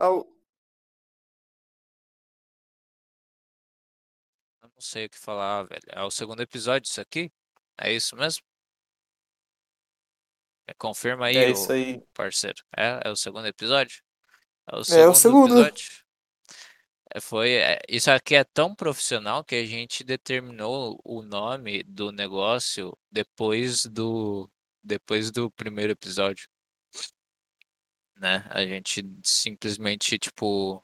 Ao... Eu não sei o que falar, velho. É o segundo episódio isso aqui? É isso mesmo? Confirma aí, É isso aí. parceiro. É, é o segundo episódio? É o É o segundo segundo. episódio. É, foi, é, isso aqui é tão profissional que a gente determinou o nome do negócio depois do depois do primeiro episódio, né? A gente simplesmente, tipo,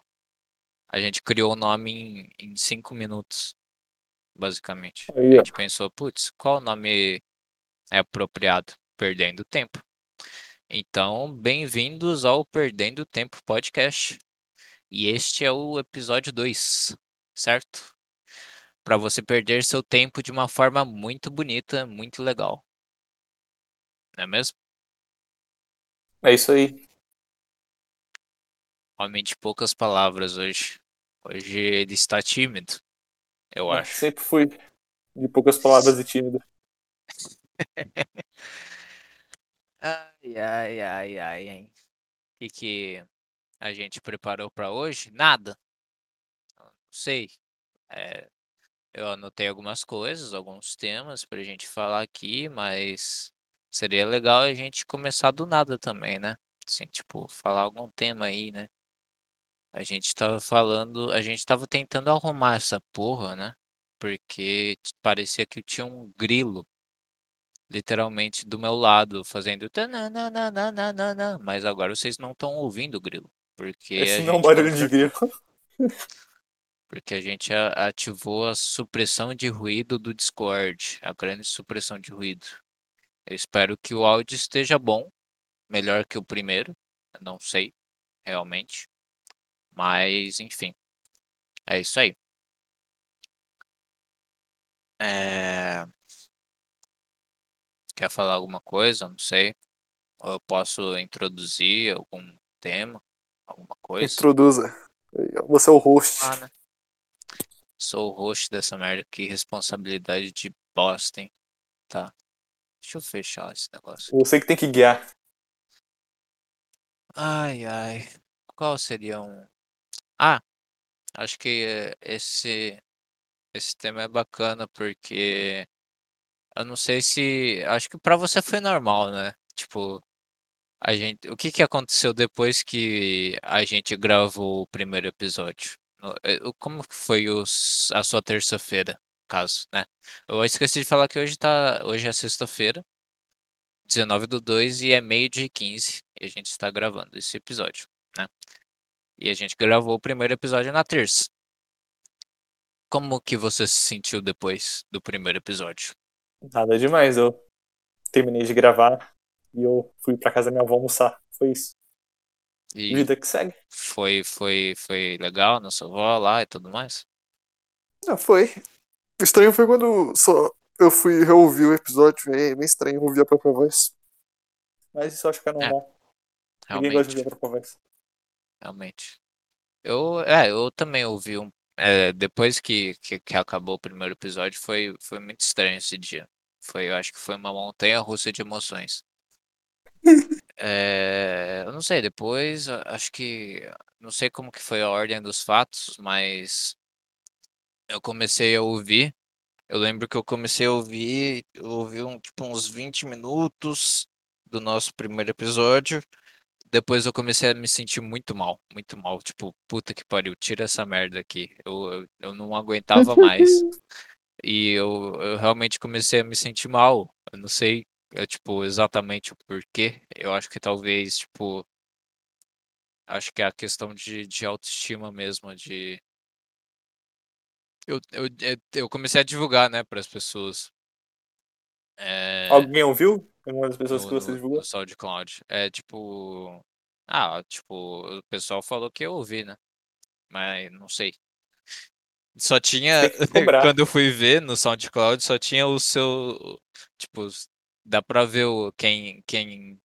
a gente criou o nome em, em cinco minutos, basicamente. A Aí, ó. gente pensou, putz, qual nome é apropriado? Perdendo Tempo. Então, bem-vindos ao Perdendo Tempo Podcast. E este é o episódio 2, certo? Para você perder seu tempo de uma forma muito bonita, muito legal. Não é mesmo? É isso aí. Homem de poucas palavras hoje. Hoje ele está tímido, eu Ah, acho. sempre fui de poucas palavras e tímido. Ai, ai, ai, ai, hein? O que, que a gente preparou para hoje? Nada. Não sei. É, eu anotei algumas coisas, alguns temas pra gente falar aqui, mas seria legal a gente começar do nada também, né? Assim, tipo, falar algum tema aí, né? A gente tava falando, a gente tava tentando arrumar essa porra, né? Porque parecia que tinha um grilo literalmente do meu lado fazendo tananana, mas agora vocês não estão ouvindo o grilo, porque Esse não é um barulho de grilo. porque a gente ativou a supressão de ruído do Discord, a grande supressão de ruído. Eu espero que o áudio esteja bom, melhor que o primeiro, não sei, realmente. Mas, enfim, é isso aí. É, Quer falar alguma coisa? Não sei. Ou eu posso introduzir algum tema, alguma coisa? Introduza. Você é o host. Ah, né? Sou o host dessa merda. Que responsabilidade de bosta, hein? Tá. Deixa eu fechar esse negócio. aqui. Você que tem que guiar. Ai, ai. Qual seria um. Ah, acho que esse, esse tema é bacana porque eu não sei se. Acho que pra você foi normal, né? Tipo, a gente. O que que aconteceu depois que a gente gravou o primeiro episódio? Eh, Como foi os- a sua terça-feira, caso, né? Eu esqueci de falar que hoje tá. Hoje é sexta-feira. 19 do 2 e é meio-dia e 15 e a gente está gravando esse episódio, né? E a gente gravou o primeiro episódio na terça. Como que você se sentiu depois do primeiro episódio? Nada demais. Eu terminei de gravar e eu fui pra casa da minha avó almoçar. Foi isso. E Vida que segue. foi, foi, foi legal na sua avó lá e tudo mais? Ah, foi. O estranho foi quando só eu fui reouvir o episódio. É meio estranho ouvir a própria voz. Mas isso eu acho que é normal. Ninguém gosta de ouvir a própria voz. Realmente. Eu, é, eu também ouvi um. é, depois que, que, que acabou o primeiro episódio, foi, foi muito estranho esse dia. Foi, eu acho que foi uma montanha russa de emoções. É, eu não sei, depois acho que não sei como que foi a ordem dos fatos, mas eu comecei a ouvir. Eu lembro que eu comecei a ouvir, eu ouvi um, tipo, uns 20 minutos do nosso primeiro episódio. Depois eu comecei a me sentir muito mal, muito mal. Tipo, puta que pariu, tira essa merda aqui. Eu, eu, eu não aguentava mais. E eu, eu realmente comecei a me sentir mal. Eu não sei, é, tipo, exatamente o porquê. Eu acho que talvez, tipo, acho que é a questão de, de autoestima mesmo, de... Eu, eu, eu- eu comecei a divulgar, né, para as pessoas. É, Alguém ouviu? Alguma das pessoas no, que você no, divulgou? no SoundCloud. É tipo... Ah, tipo, o pessoal falou que eu ouvi, né? Mas não sei. Só tinha. Quando eu fui ver no SoundCloud, só tinha o seu. Tipo, dá pra ver o, quem, quem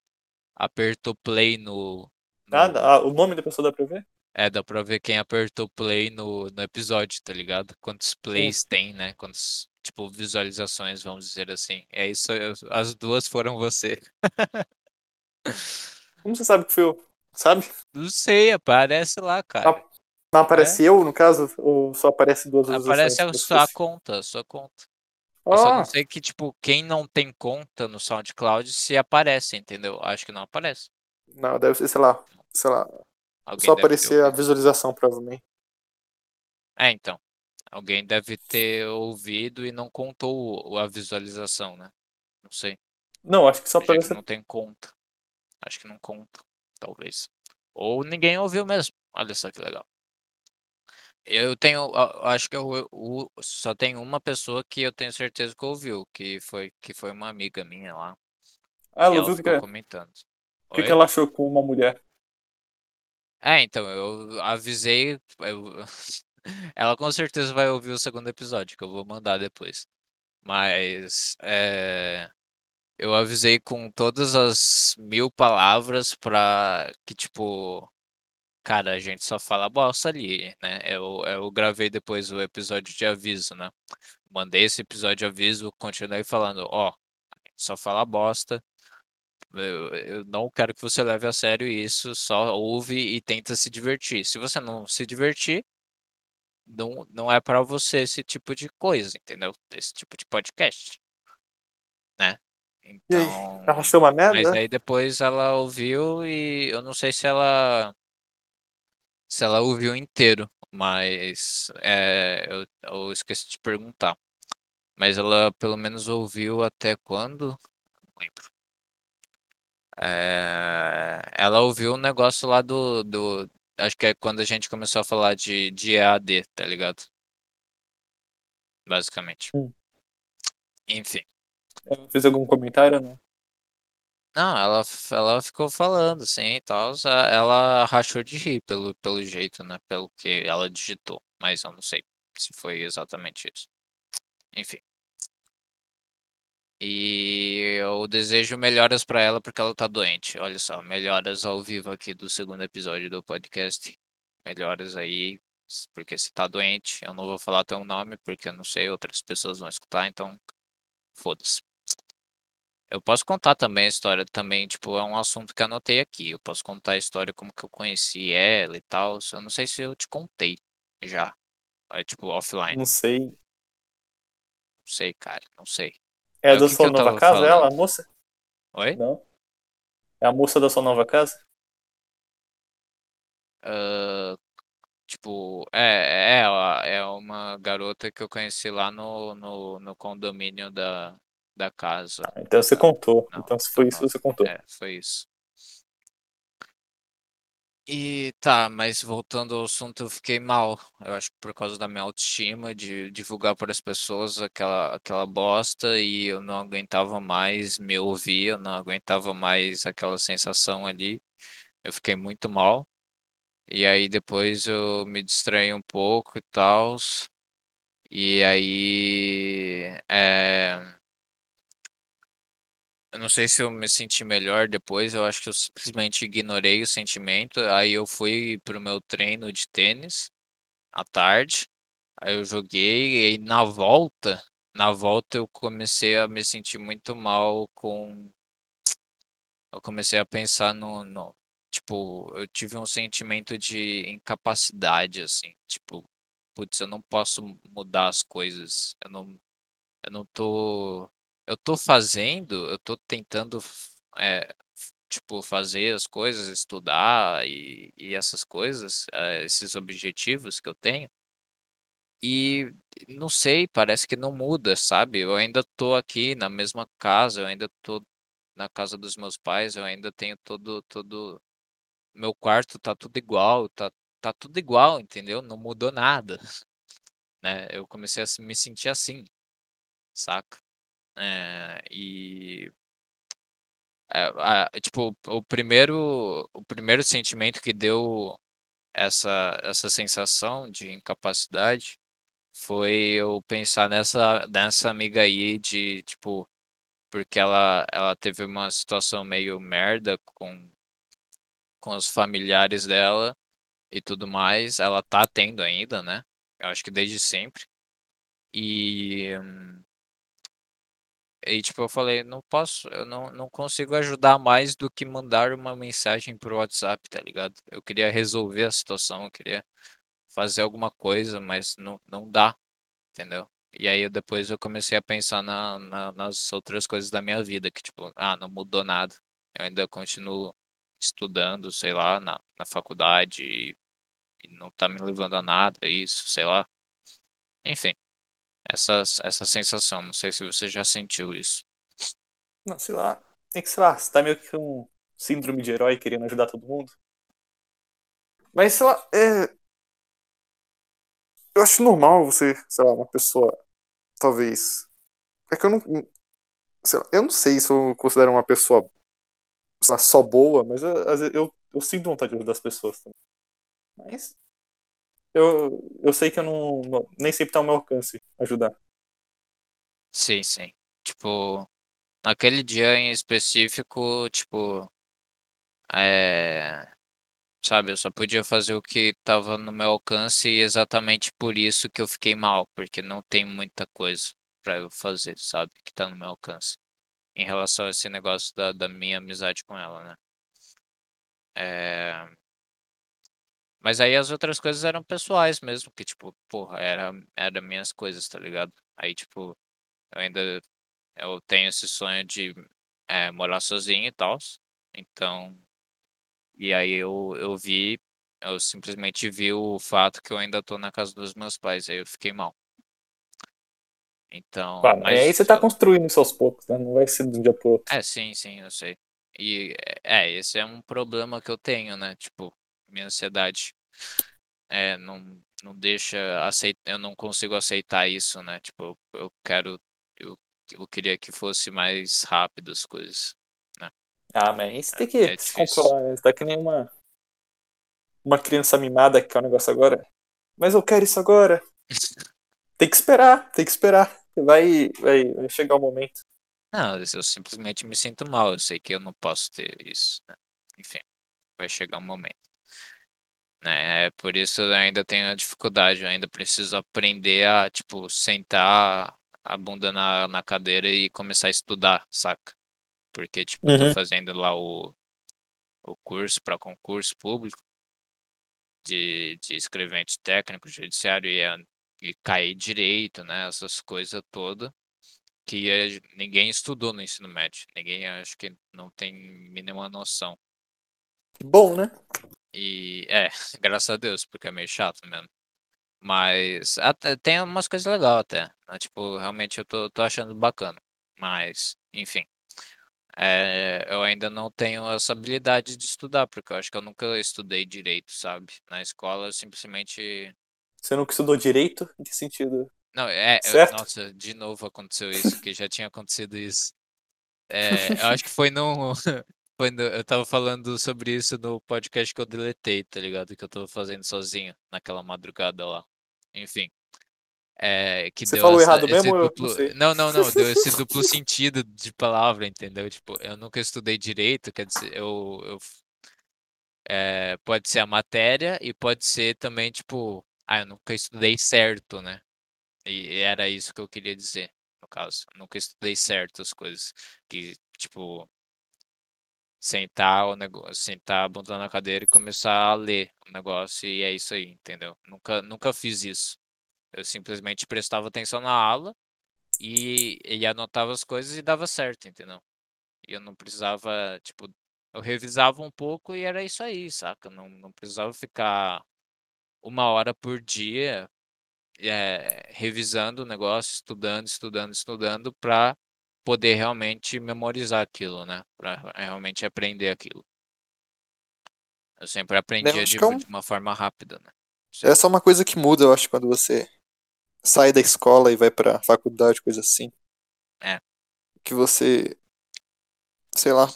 apertou play no. no- Nada? Ah, o nome da pessoa dá pra ver? É, dá pra ver quem apertou play no, no episódio, tá ligado? Quantos plays tem, né? Quantos, tipo, visualizações, vamos dizer assim. É isso, eu- as duas foram você. Como você sabe que foi eu? sabe? Não sei, aparece lá, cara. Não aparece é? eu, no caso? Ou só aparece duas Aparece a sua conta, a sua conta. Eu só não sei que, tipo, quem não tem conta no SoundCloud se aparece, entendeu? Acho que não aparece. Não, deve ser, sei lá, sei lá. Alguém só aparecer a visualização, provavelmente. É, então. Alguém deve ter ouvido e não contou a visualização, né? Não sei. Não, acho que só aparece. Que não tem conta. Acho que não conta, talvez. Ou ninguém ouviu mesmo. Olha só que legal. Eu tenho, acho que eu, eu, só tem uma pessoa que eu tenho certeza que ouviu, que foi, que foi uma amiga minha lá. Ah, ela ouviu que comentando. O que, que ela achou com uma mulher? É, então, eu avisei. Eu... Ela com certeza vai ouvir o segundo episódio, que eu vou mandar depois. Mas é... eu avisei com todas as mil palavras pra que, tipo, Cara, a gente só fala bosta ali, né? Eu, eu gravei depois o episódio de aviso, né? Mandei esse episódio de aviso, continuei falando, ó, só fala bosta. Eu, eu não quero que você leve a sério isso, só ouve e tenta se divertir. Se você não se divertir, não, não é para você esse tipo de coisa, entendeu? Esse tipo de podcast, né? Então, ela achou uma merda? Mas aí depois ela ouviu e eu não sei se ela se ela ouviu inteiro, mas é, eu, eu esqueci de perguntar. Mas ela pelo menos ouviu até quando? Não lembro. É, ela ouviu um negócio lá do, do. Acho que é quando a gente começou a falar de, de EAD, tá ligado? Basicamente. Hum. Enfim. Ela fez algum comentário, não? Não, ela, ela ficou falando assim e tal. Ela rachou de rir pelo, pelo jeito, né? Pelo que ela digitou. Mas eu não sei se foi exatamente isso. Enfim. E eu desejo melhoras para ela porque ela tá doente. Olha só, melhoras ao vivo aqui do segundo episódio do podcast. Melhoras aí, porque se tá doente, eu não vou falar teu nome porque eu não sei, outras pessoas vão escutar, então foda-se. Eu posso contar também a história também, tipo, é um assunto que anotei aqui. Eu posso contar a história como que eu conheci ela e tal. Eu não sei se eu te contei já. É tipo offline. Não sei. Não sei, cara, não sei. É, da sua nova casa, falando? ela, a moça? Oi? Não. É a moça da sua nova casa? Uh, tipo, é, é, é uma garota que eu conheci lá no, no, no condomínio da, da casa. Ah, então você contou. Não, então se foi isso, você contou. É, foi isso. E tá, mas voltando ao assunto, eu fiquei mal. Eu acho que por causa da minha autoestima, de divulgar para as pessoas aquela, aquela bosta e eu não aguentava mais me ouvir, eu não aguentava mais aquela sensação ali. Eu fiquei muito mal. E aí depois eu me distraí um pouco e tal. E aí. É eu não sei se eu me senti melhor depois, eu acho que eu simplesmente ignorei o sentimento. Aí eu fui pro meu treino de tênis à tarde. Aí eu joguei e na volta, na volta eu comecei a me sentir muito mal com eu comecei a pensar no, no tipo, eu tive um sentimento de incapacidade assim, tipo, putz, eu não posso mudar as coisas. Eu não eu não tô eu tô fazendo, eu tô tentando, é, tipo, fazer as coisas, estudar e, e essas coisas, é, esses objetivos que eu tenho. E não sei, parece que não muda, sabe? Eu ainda tô aqui na mesma casa, eu ainda tô na casa dos meus pais, eu ainda tenho todo, todo, meu quarto tá tudo igual, tá, tá tudo igual, entendeu? Não mudou nada, né? Eu comecei a me sentir assim, saca? É, e é, a, tipo, o primeiro, o primeiro sentimento que deu essa, essa sensação de incapacidade foi eu pensar nessa, nessa amiga aí de, tipo, porque ela, ela teve uma situação meio merda com, com os familiares dela e tudo mais. Ela tá tendo ainda, né? Eu acho que desde sempre. E E tipo, eu falei, não posso, eu não, não consigo ajudar mais do que mandar uma mensagem pro WhatsApp, tá ligado? Eu queria resolver a situação, eu queria fazer alguma coisa, mas não, não dá, entendeu? E aí depois eu comecei a pensar na, na, nas outras coisas da minha vida, que tipo, ah, não mudou nada. Eu ainda continuo estudando, sei lá, na, na faculdade e, e não tá me levando a nada, isso, sei lá. Enfim, essa, essa sensação, não sei se você já sentiu isso. Não, sei lá. É que, sei lá, você tá meio que com síndrome de herói querendo ajudar todo mundo. Mas, sei lá, é... Eu acho normal você, sei lá, uma pessoa, talvez... É que eu não... Sei lá, eu não sei se eu considero uma pessoa lá, só boa, mas eu, eu, eu sinto vontade de ajudar as pessoas também. Mas eu, eu sei que eu não, nem sempre tá ao meu alcance ajudar. Sim, sim. Tipo, naquele dia em específico, tipo, é, sabe, eu só podia fazer o que tava no meu alcance e exatamente por isso que eu fiquei mal, porque não tem muita coisa para eu fazer, sabe, que tá no meu alcance. Em relação a esse negócio da, da minha amizade com ela, né? É... Mas aí as outras coisas eram pessoais mesmo, que tipo, porra, era, era minhas coisas, tá ligado? Aí, tipo, eu ainda eu tenho esse sonho de é, morar sozinho e tal. Então, e aí eu, eu vi, eu simplesmente vi o fato que eu ainda tô na casa dos meus pais, aí eu fiquei mal. Então, claro, mas aí você tá construindo isso aos poucos, né? Não vai ser de um dia pro outro. É, sim, sim, eu sei. E é, esse é um problema que eu tenho, né? Tipo, minha ansiedade é, não, não deixa aceitar, eu não consigo aceitar isso, né? Tipo, eu quero, eu, eu queria que fosse mais rápido as coisas, né? Ah, mas isso tem que é, é se controlar, né? Você tá que nem uma, uma criança mimada que quer o negócio agora. Mas eu quero isso agora. tem que esperar, tem que esperar. Vai, vai, vai chegar o momento. Não, eu simplesmente me sinto mal. Eu sei que eu não posso ter isso. Né? Enfim, vai chegar um momento. Né? É por isso eu ainda tenho a dificuldade, eu ainda preciso aprender a, tipo, sentar a bunda na, na cadeira e começar a estudar, saca? Porque, tipo, eu tô uhum. fazendo lá o, o curso para concurso público de, de escrevente técnico judiciário e, é, e cair direito, né? Essas coisas todas que ninguém estudou no ensino médio. Ninguém, acho que não tem mínima noção. Bom, né? E é, graças a Deus, porque é meio chato mesmo. Mas até, tem umas coisas legais até. Né? Tipo, realmente eu tô, tô achando bacana. Mas, enfim. É, eu ainda não tenho essa habilidade de estudar, porque eu acho que eu nunca estudei direito, sabe? Na escola, eu simplesmente. Você nunca estudou direito? Em que sentido? Não, é. Eu, nossa, de novo aconteceu isso, que já tinha acontecido isso. É, eu acho que foi num, eu tava falando sobre isso no podcast que eu deletei, tá ligado? Que eu tava fazendo sozinho naquela madrugada lá. Enfim. É, que Você falou essa, errado mesmo? Duplo... Não, não, não, deu esse duplo sentido de palavra, entendeu? Tipo, eu nunca estudei direito, quer dizer, eu. eu é, pode ser a matéria e pode ser também, tipo, ah, eu nunca estudei certo, né? E era isso que eu queria dizer, no caso. Eu nunca estudei certo as coisas. Que, tipo, sentar o negócio, sentar a bunda na cadeira e começar a ler o negócio e é isso aí, entendeu? Nunca, nunca fiz isso. Eu simplesmente prestava atenção na aula e, e anotava as coisas e dava certo, entendeu? E eu não precisava, tipo, eu revisava um pouco e era isso aí, saca? Não, não precisava ficar uma hora por dia é, revisando o negócio, estudando, estudando, estudando, para poder realmente memorizar aquilo, né? Para realmente aprender aquilo. Eu sempre aprendi de, é um... de, uma forma rápida, né? É só uma coisa que muda, eu acho, quando você sai da escola e vai pra faculdade, coisa assim. É. Que você. Sei lá.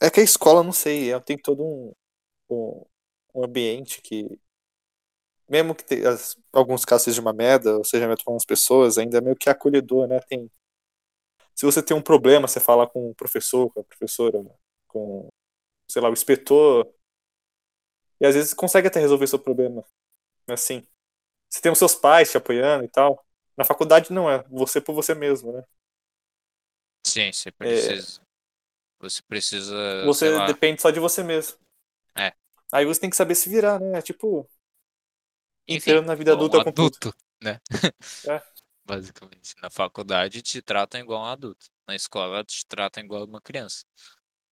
É que a escola, não sei, ela tem todo um, um, um ambiente que. Mesmo que te, as, alguns casos seja uma merda, ou seja, com algumas pessoas, ainda é meio que acolhedor, né? Tem se você tem um problema, você fala com o professor, com a professora, com, sei lá, o inspetor, e às vezes consegue até resolver seu problema. Assim, você tem os seus pais te apoiando e tal. Na faculdade não é você por você mesmo, né? Sim, você precisa. Você precisa. Você depende só de você mesmo. É. Aí você tem que saber se virar, né? É tipo, enfim, entrando na vida adulta um com tudo. adulto, né? É. Basicamente. Na faculdade te tratam igual um adulto. Na escola te tratam igual uma criança.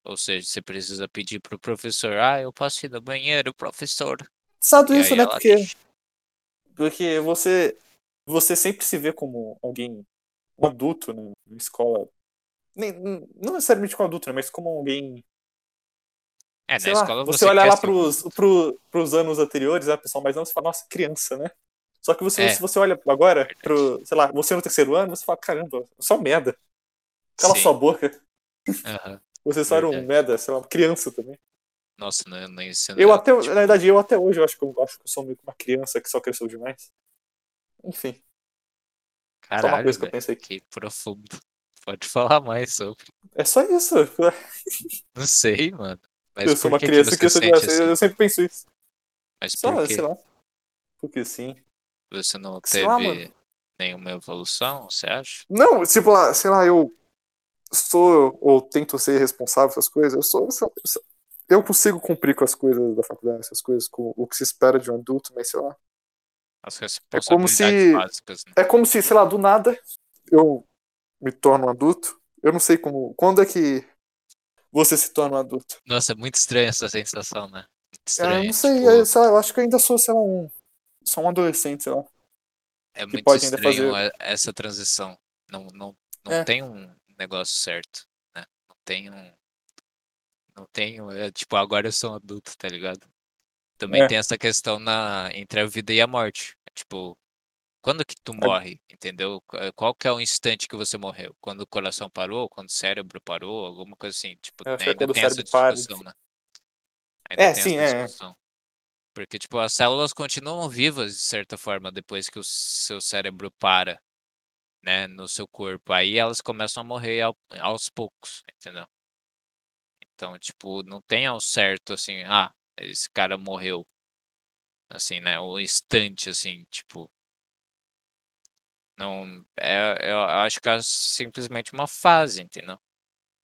Ou seja, você precisa pedir pro professor, ah, eu posso ir no banheiro, professor. Sabe isso, né? Porque, porque você, você sempre se vê como alguém, um adulto né, na escola. Nem, não necessariamente como adulto, né? Mas como alguém É, sei na lá, escola você, você olha lá pros, pro, pros anos anteriores, a pessoa mais nova, você fala, nossa, criança, né? Só que você, É. se você olha agora pro, sei lá, você no terceiro ano, você fala, caramba, só merda. Cala Sim. sua boca. Aham. Você só era um merda, sei lá, uma criança também. Nossa, no, no ensino. Eu até, tipo, na verdade, eu até hoje, eu acho que eu acho que eu sou meio que uma criança que só cresceu demais. Enfim, só uma Caralho, coisa que eu pensei. que profundo. Pode falar mais sobre. É só isso. Não sei, mano. Mas eu sou uma que que criança você que eu, assim? eu sempre penso isso. Mas Só, sei lá. Porque sim. Você não Sei lá, teve mano. nenhuma evolução, você acha? Não, tipo lá, sei lá, eu sou ou tento ser responsável essas coisas. Eu sou, eu consigo cumprir com as coisas da faculdade, essas coisas, com o que se espera de um adulto, mas sei lá. As É como se- básicas, né? É como se, sei lá, do nada eu me torno um adulto. Eu não sei como. Quando é que você se torna um adulto? Nossa, é muito estranha essa sensação, né? Muito eu estranho. não sei, tipo, é, sei lá, eu acho que eu ainda sou, sei lá, um. Só um adolescente, sei lá. é que muito pode ainda estranho fazer- e- essa transição. Não, não, não É. tem um negócio certo, né? Não tem um. Não tem um. É, tipo, agora eu sou um adulto, tá ligado? Também É. tem essa questão na, entre a vida e a morte. É, Tipo, quando que tu morre, entendeu? Qu- Qual que é o instante que você morreu? Quando o coração parou? Quando o cérebro parou? Alguma coisa assim. Tipo, Eu acho que é ainda tem essa cérebro para, discussão, né? Ainda É, tem sim, essa é, é. discussão. Porque, tipo, as células continuam vivas, de certa forma, depois que o seu cérebro para, né, no seu corpo. Aí elas começam a morrer ao- aos poucos, entendeu? Então, tipo, não tem ao certo, assim, ah, esse cara morreu. Assim, né, o instante, assim, tipo... Não, é, eu acho que é simplesmente uma fase, entendeu?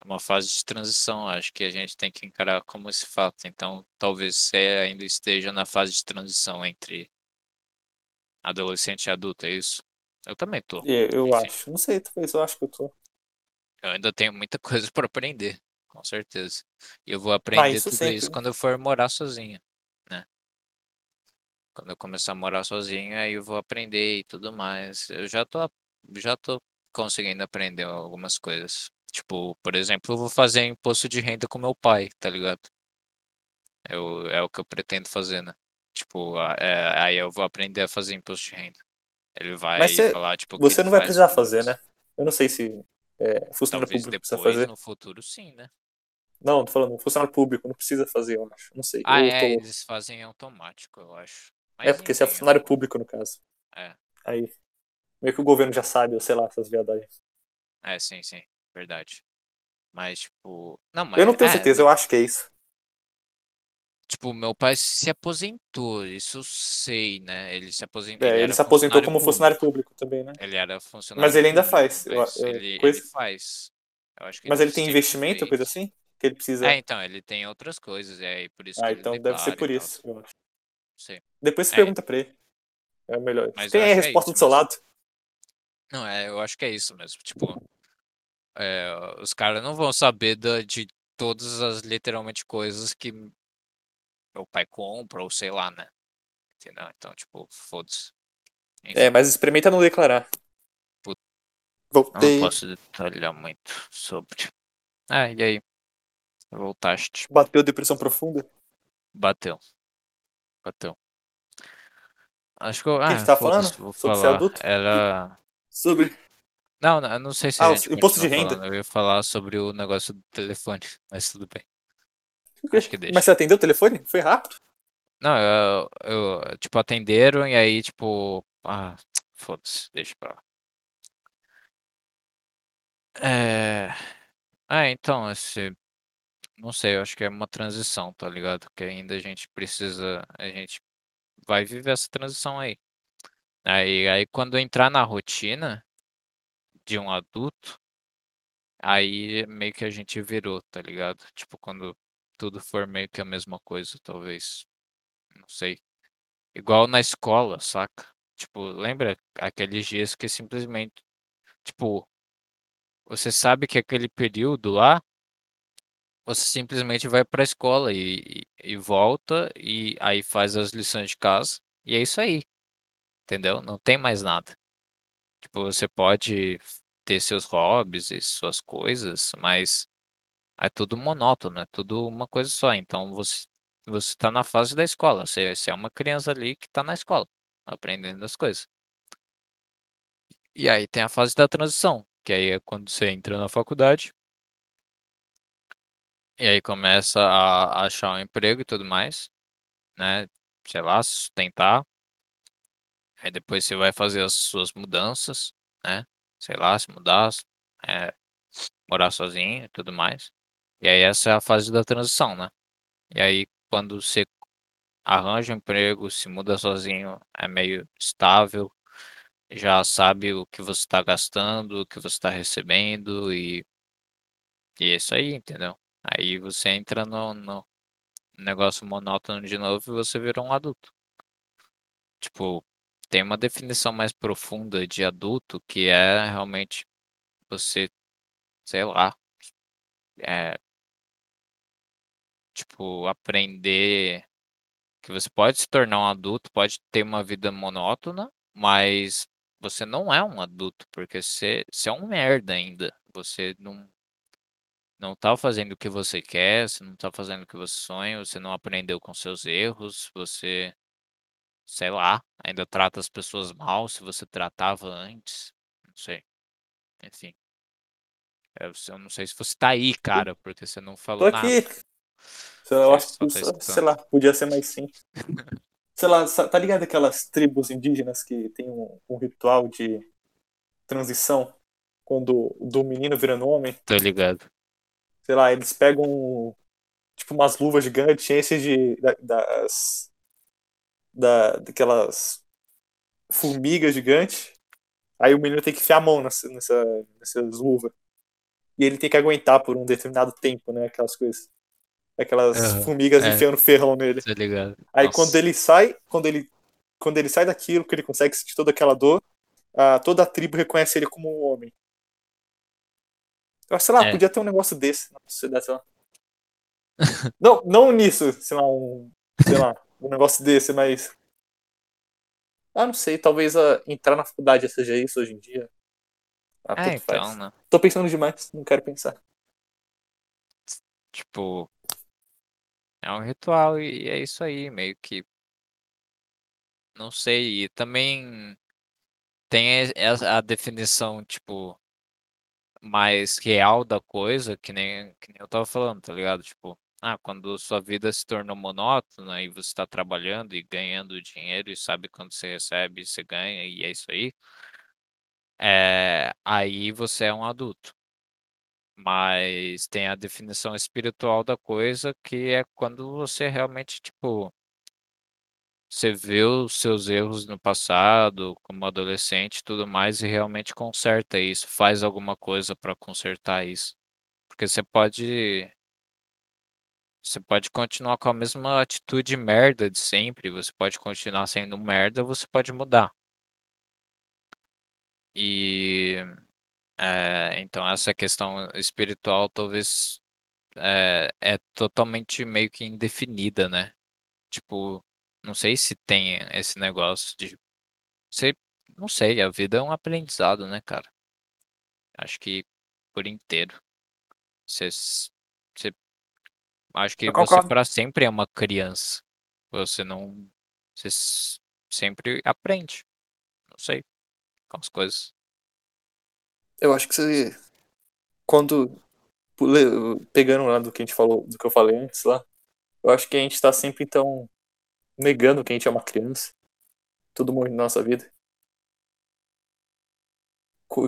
Uma fase de transição, acho que a gente tem que encarar como esse fato. Então, talvez você ainda esteja na fase de transição entre adolescente e adulto, é isso? Eu também tô. É, Eu Enfim. acho. Não sei, talvez eu acho que eu tô. Eu ainda tenho muita coisa para aprender, com certeza. E eu vou aprender Ah, isso tudo sempre, isso quando eu for morar sozinho, né? Quando eu começar a morar sozinho, aí eu vou aprender e tudo mais. Eu já tô, já tô conseguindo aprender algumas coisas. Tipo, por exemplo, eu vou fazer imposto de renda com meu pai, tá ligado? Eu, é o que eu pretendo fazer, né? Tipo, é, aí eu vou aprender a fazer imposto de renda. Ele vai você- falar, tipo, Você não vai precisar fazer, né? Eu não sei se é, funcionário Talvez público precisa depois, fazer. no futuro, sim, né? Não, tô falando, funcionário público não precisa fazer, eu acho. Não sei. Ah, eu é, tô... eles fazem automático, eu acho. É Mas porque você é funcionário eu- público, no caso. É. Aí. Meio que o governo já sabe, ou sei lá, essas viadagens. É, sim, sim, verdade. Mas, tipo. Não, mas. Eu não tenho é, certeza, eu acho que é isso. Tipo, meu pai se aposentou, isso eu sei, né? Ele se aposentou. É, ele era se aposentou como funcionário público também, né? Ele era funcionário Mas ele ainda público, faz. eu- mas eu- ele, coisa- ele faz. Eu acho que Mas ele tem investimento, fez. coisa assim? Que ele precisa. É, então, ele tem outras coisas, é por isso ah, que ele então deve ser por isso, eu acho. Sei. Depois você É. pergunta pra ele. É melhor. Mas Tem aí a é resposta isso do seu mesmo. lado. Não, é, eu acho que é isso mesmo. Tipo, é, os caras não vão saber da- de todas as literalmente coisas que meu pai compra, ou sei lá, né? Entendeu? Então, tipo, foda-se. É, mas experimenta não declarar. Put- Vou eu não posso detalhar muito sobre. Ah, e aí? Voltaste. Bateu depressão profunda? Bateu. Bateu. Acho que eu. que Ah, tava foda-se, falando? Sobre ser falar. adulto? Era. Sobre. Não, não, não sei se Ah, a o imposto de continua renda. falando. Eu ia falar sobre o negócio do telefone, mas tudo bem. Mas você atendeu o telefone? Foi rápido? Não, eu, eu, tipo, atenderam e aí, tipo, ah, foda-se, deixa pra lá. É, ah, então, esse, não sei, eu acho que é uma transição, tá ligado? Que ainda a gente precisa, a gente vai viver essa transição aí. Aí, aí quando entrar na rotina de um adulto, Aí meio que a gente virou, tá ligado? Tipo, quando tudo for meio que a mesma coisa, talvez. Não sei. Igual na escola, saca? Tipo, lembra aqueles dias que simplesmente, tipo, você sabe que aquele período lá, você simplesmente vai pra escola e, e, e volta e aí faz as lições de casa e é isso aí, entendeu? Não tem mais nada. Tipo, você pode ter seus hobbies e suas coisas, mas é tudo monótono, é tudo uma coisa só. Então você você tá na fase da escola, você, você é uma criança ali que tá na escola, aprendendo as coisas. E aí tem a fase da transição, que aí é quando você entra na faculdade. E aí começa a achar um emprego e tudo mais, né? Sei lá, sustentar. Aí depois você vai fazer as suas mudanças, né? Sei lá, se mudar, é, morar sozinho e tudo mais. E aí essa é a fase da transição, né? E aí quando você arranja um emprego, se muda sozinho, é meio estável, já sabe o que você está gastando, o que você está recebendo e, e é isso aí, entendeu? Aí você entra no, no negócio monótono de novo e você vira um adulto. Tipo, tem uma definição mais profunda de adulto que é realmente você, sei lá, é, tipo, aprender que você pode se tornar um adulto, pode ter uma vida monótona, mas você não é um adulto, porque você, você é um merda ainda. Você não, não tá fazendo o que você quer, você não tá fazendo o que você sonha, você não aprendeu com seus erros, você, sei lá, ainda trata as pessoas mal se você tratava antes. Não sei. Enfim. Eu, eu não sei se você tá aí, cara, porque você não Tô falou nada. aqui. Eu Você acho que, tá sei lá, podia ser mais simples. Sei lá, tá ligado aquelas tribos indígenas que tem um, um ritual de transição quando do menino virando homem? Tô ligado. Sei lá, eles pegam tipo umas luvas gigantes, enchem de da- das da, daquelas formigas gigantes. Aí o menino tem que enfiar a mão nessa, nessa, nessas luvas. E ele tem que aguentar por um determinado tempo, né? Aquelas coisas. Aquelas Aham. formigas É. enfiando ferrão nele. Tô ligado. Aí Nossa. quando ele sai, quando ele, quando ele sai daquilo, que ele consegue sentir toda aquela dor, ah, toda a tribo reconhece ele como um homem. Eu acho, sei lá, É. podia ter um negócio desse na sociedade, sei lá. não, não nisso, sei lá, um, sei lá, um negócio desse, mas. Ah, não sei, talvez ah, entrar na faculdade seja isso hoje em dia. Ah, tanto então, faz. né? Tô pensando demais, não quero pensar. Tipo, é um ritual e é isso aí, meio que. Não sei. E também tem a definição, tipo, mais real da coisa, que nem, que nem eu tava falando, tá ligado? Tipo, ah, quando sua vida se tornou monótona e você tá trabalhando e ganhando dinheiro e sabe quando você recebe, você ganha e é isso aí. É, aí você é um adulto. Mas tem a definição espiritual da coisa, que é quando você realmente, tipo, você vê os seus erros no passado, como adolescente e tudo mais, e realmente conserta isso, faz alguma coisa para consertar isso. Porque você pode. Você pode continuar com a mesma atitude merda de sempre, você pode continuar sendo merda, você pode mudar. E. É, então essa questão espiritual talvez é, é totalmente meio que indefinida, né? Tipo, não sei se tem esse negócio de. Sei, não sei, a vida é um aprendizado, né, cara? Acho que por inteiro. Você, você, acho que Eu você para sempre é uma criança. Você não. Você sempre aprende. Não sei. Com as coisas. Eu acho que você. Quando. Pegando lá do que a gente falou, do que eu falei antes lá, eu acho que a gente tá sempre, então, negando que a gente é uma criança. Todo mundo na nossa vida.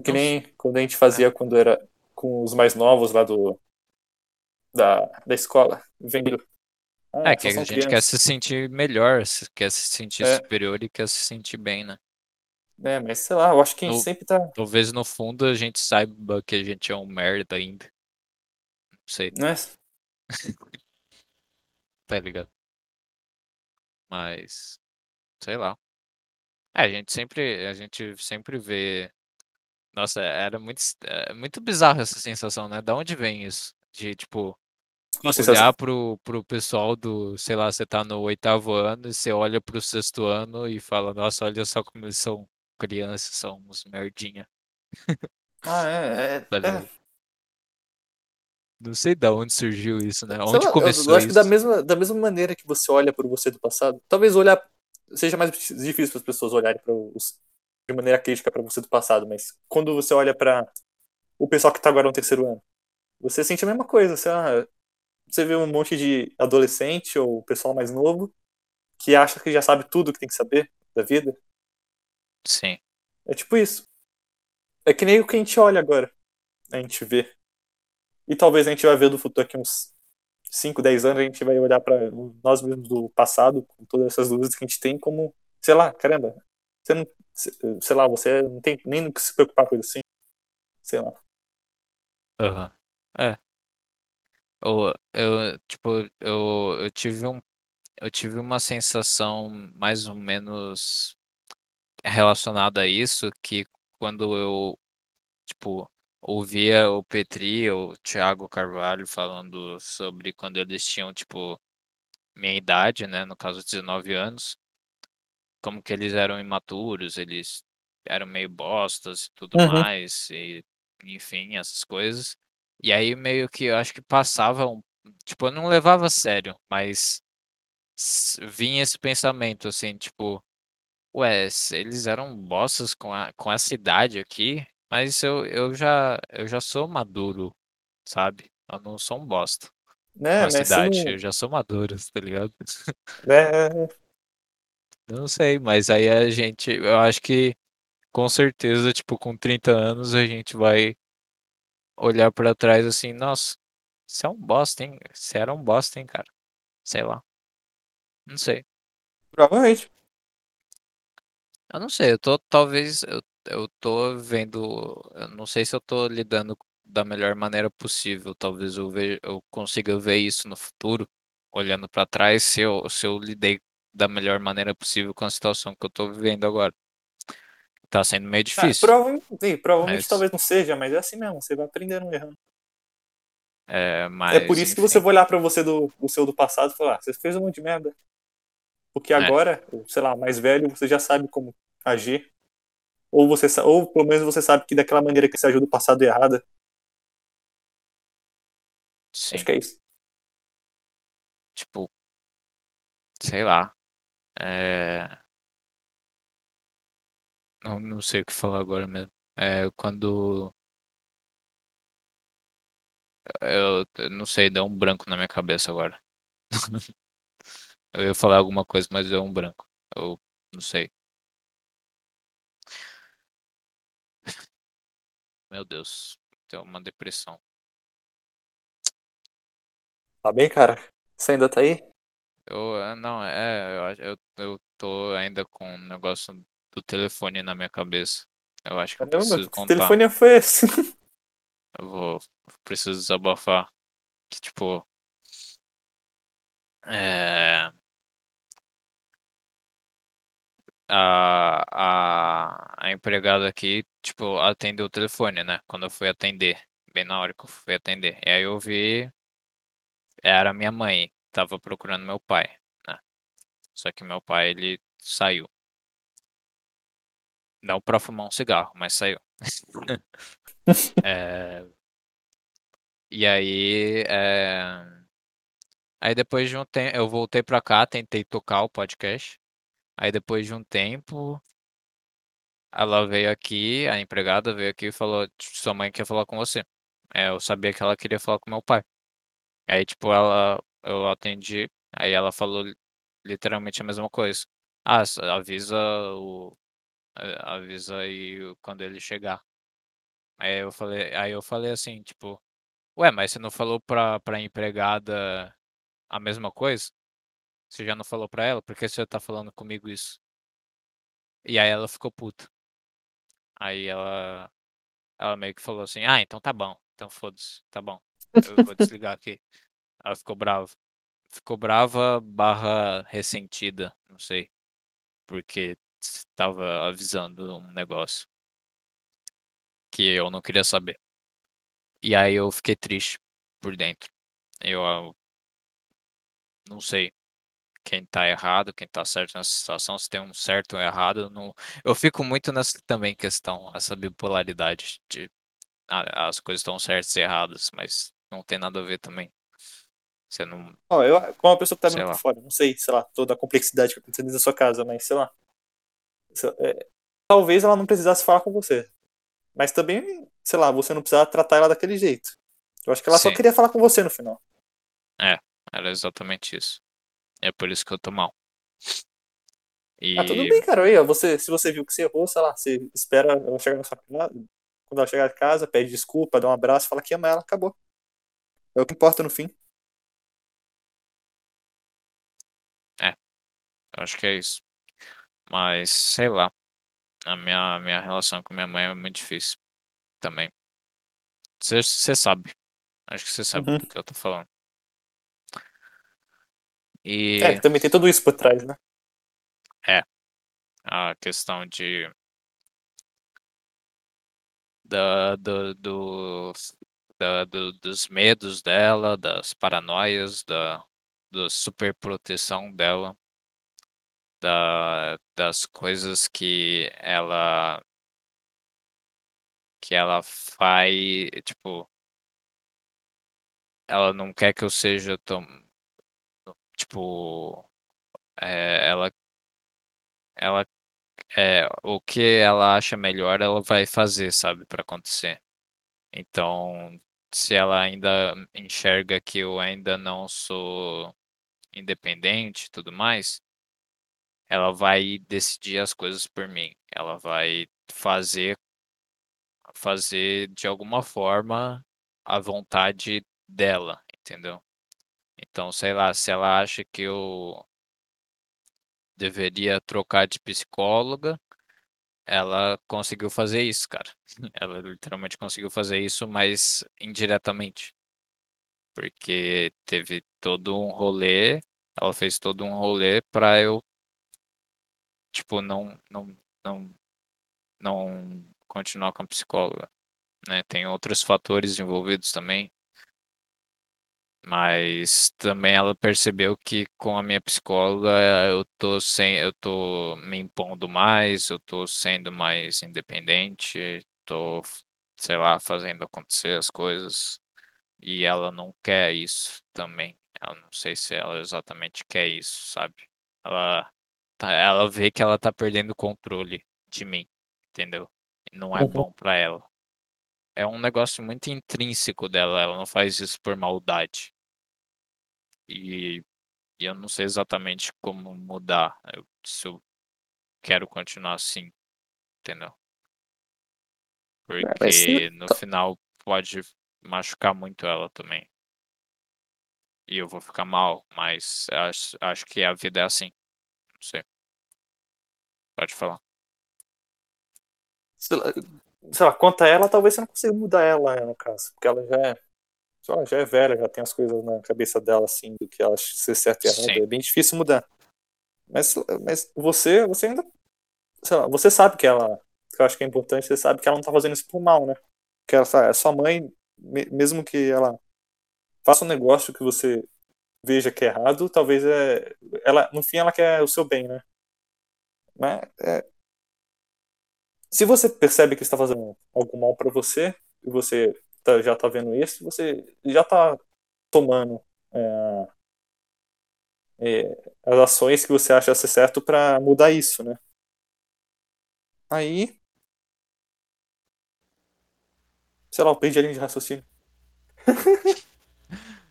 Que nem quando a gente fazia quando era com os mais novos lá do. Da, da escola. Vendo. Ah, É que a gente quer crianças. se sentir melhor, quer se sentir É. superior e quer se sentir bem, né? É, mas sei lá, eu acho que a gente No- sempre tá. Talvez no fundo a gente saiba que a gente é um merda ainda. Não sei, Né? tá ligado? Mas, sei lá. É, a gente sempre, a gente sempre vê. Nossa, era muito, é muito bizarro essa sensação, né? Da onde vem isso? De, tipo, Sensação. olhar pro, pro pessoal do, sei lá, você tá no oitavo ano e você olha pro sexto ano e fala, nossa, olha só como eles são crianças, são uns merdinha, Ah, é. é, é. Não sei da onde surgiu isso, né? Onde lá, eu- começou eu acho que da isso? mesma, da mesma maneira que você olha pro você do passado, talvez olhar seja mais difícil para as pessoas olharem para os de maneira crítica para você do passado, mas quando você olha para o pessoal que tá agora no terceiro ano, você sente a mesma coisa, sei lá, você vê um monte de adolescente ou pessoal mais novo que acha que já sabe tudo que tem que saber da vida. Sim, É tipo isso. É que nem o que a gente olha agora. A gente vê. E talvez a gente vai ver do futuro aqui uns 5, 10 anos, a gente vai olhar para nós mesmos do passado, com todas essas dúvidas que a gente tem, como, sei lá, caramba, você não, sei lá, você não tem nem no que se preocupar com isso assim. Sei lá. aham. É. Eu, eu, tipo, eu, eu tive um, eu tive uma sensação mais ou menos relacionada a isso, que quando eu, tipo, ouvia o Petri ou o Thiago Carvalho falando sobre quando eles tinham, tipo, minha idade, né, no caso 19 anos, como que eles eram imaturos, eles eram meio bostas e tudo Uhum. mais, e enfim, essas coisas. E aí meio que eu acho que passava um, tipo, eu não levava a sério, mas vinha esse pensamento assim, tipo, ué, eles eram bostas com a, com essa idade aqui, mas eu, eu já eu já sou maduro, sabe? Eu não sou um bosta com Né, você idade, eu já sou maduro, tá ligado? Né, Não sei, mas aí a gente, eu acho que com certeza, tipo, com 30 anos a gente vai olhar pra trás assim, nossa, você é um bosta, hein? Você era um bosta, hein, cara? Sei lá. Não sei. provavelmente. Eu não sei, eu tô, talvez, eu, eu tô vendo, eu não sei se eu tô lidando da melhor maneira possível, talvez eu, ve, eu consiga ver isso no futuro, olhando pra trás, se eu, se eu lidei da melhor maneira possível com a situação que eu tô vivendo agora. Tá sendo meio Ah, difícil, provavelmente, sim, provavelmente mas, talvez não seja, mas é assim mesmo, você vai aprendendo errando. é, É mas, por isso que enfim, você vai olhar pra você do o seu do passado e falar, ah, você fez um monte de merda. Porque é, agora, sei lá, mais velho, você já sabe como agir. Ou você ou pelo menos você sabe que daquela maneira que você agiu do passado é errada. Acho sim, que é isso. tipo, sei lá, é, não, não sei o que falar agora mesmo. É, quando eu, eu não sei, deu um branco na minha cabeça agora. Eu ia falar alguma coisa, mas deu um branco. Eu não sei. Meu Deus, deu uma depressão. Tá bem, cara? Você ainda tá aí? Eu, ah, não, é, eu, eu, eu tô ainda com um negócio do telefone na minha cabeça. Eu acho que eu Caramba, preciso que contar. telefone foi esse? Eu vou, preciso desabafar. Que tipo, é, a, a, a empregada aqui, tipo, atendeu o telefone, né? Quando eu fui atender, bem na hora que eu fui atender. E aí eu vi, era minha mãe, tava procurando meu pai, né? Só que meu pai, ele saiu. Não pra fumar um cigarro, mas saiu. É, e aí, é, aí depois de um tempo, eu voltei pra cá, tentei tocar o podcast. Aí depois de um tempo, ela veio aqui, a empregada veio aqui e falou, "Tipo, sua mãe quer falar com você. É, eu sabia que ela queria falar com meu pai. Aí, tipo, ela, eu atendi, aí ela falou li- literalmente a mesma coisa. Ah, avisa o, a- avisa aí quando ele chegar. Aí eu falei, aí eu falei assim, tipo, ué, mas você não falou pra, pra empregada a mesma coisa? Você já não falou pra ela? Por que você tá falando comigo isso? E aí ela ficou puta. Aí ela, ela meio que falou assim, ah, então tá bom, então foda-se, tá bom, eu vou desligar aqui. Ela ficou brava. Ficou brava barra ressentida, não sei. Porque estava avisando um negócio que eu não queria saber. E aí eu fiquei triste por dentro. Eu ah, não sei quem tá errado, quem tá certo nessa situação, se tem um certo ou errado. Não... Eu fico muito nessa também questão, essa bipolaridade de ah, as coisas estão certas e erradas, mas não tem nada a ver também. Você não. Ó, eu, como uma pessoa que tá muito fora, não sei, sei lá, toda a complexidade que aconteceu dentro da sua casa, mas sei lá. É, talvez ela não precisasse falar com você. Mas também, sei lá, você não precisava tratar ela daquele jeito. Eu acho que ela Sim. só queria falar com você no final. É, era exatamente isso. É por isso que eu tô mal. E... Ah, tudo bem, cara. Aí, ó, você, se você viu que você errou, sei lá, você espera ela chegar na sua casa. Quando ela chegar em casa, pede desculpa, dá um abraço, fala que ama ela, acabou. É o que importa no fim. É, eu acho que é isso. Mas, sei lá. A minha, minha relação com minha mãe é muito difícil também. Você sabe. Acho que você sabe uhum. do que eu tô falando. E... É, também tem tudo isso por trás, né? É. A questão de. Da, do, do, da, do, dos medos dela, das paranoias, da, da superproteção dela da, das coisas que ela que ela faz, tipo, ela não quer que eu seja tão, tipo, é, ela, ela, é, o que ela acha melhor, ela vai fazer, sabe, para acontecer. Então, se ela ainda enxerga que eu ainda não sou independente tudo mais, ela vai decidir as coisas por mim. Ela vai fazer fazer de alguma forma a vontade dela, entendeu? Então, sei lá, se ela acha que eu deveria trocar de psicóloga, ela conseguiu fazer isso, cara. Ela literalmente conseguiu fazer isso, mas indiretamente. Porque teve todo um rolê, ela fez todo um rolê para eu tipo, não, não, não, não continuar com a psicóloga, né? Tem outros fatores envolvidos também, mas também ela percebeu que com a minha psicóloga eu tô sem, eu tô me impondo mais, eu tô sendo mais independente, tô, sei lá, fazendo acontecer as coisas, e ela não quer isso também. Eu não sei se ela exatamente quer isso, sabe? Ela tá, ela vê que ela tá perdendo o controle de mim, entendeu? Não é uhum. bom para ela. É um negócio muito intrínseco dela, ela não faz isso por maldade. E, e eu não sei exatamente como mudar, eu, se eu quero continuar assim, entendeu? Porque no final pode machucar muito ela também. E eu vou ficar mal, mas acho, acho que a vida é assim. Não sei. Pode falar. Sei lá, sei lá, quanto a ela, talvez você não consiga mudar ela, né, no caso. Porque ela já é. Já é velha, já tem as coisas na cabeça dela, assim, do que ela acha ser certo e errado. Sim. É bem difícil mudar. Mas, mas você, você ainda. Sei lá, você sabe que ela. Que eu acho que é importante, você sabe que ela não tá fazendo isso por mal, né? Que ela é sua mãe, mesmo que ela faça um negócio que você veja que é errado, talvez é. Ela, no fim ela quer o seu bem, né? Mas, é, se você percebe que está fazendo algum mal para você, e você tá, já está vendo isso, você já está tomando é, é, as ações que você acha ser certo para mudar isso, né? Aí. Sei lá, eu perdi a linha de raciocínio.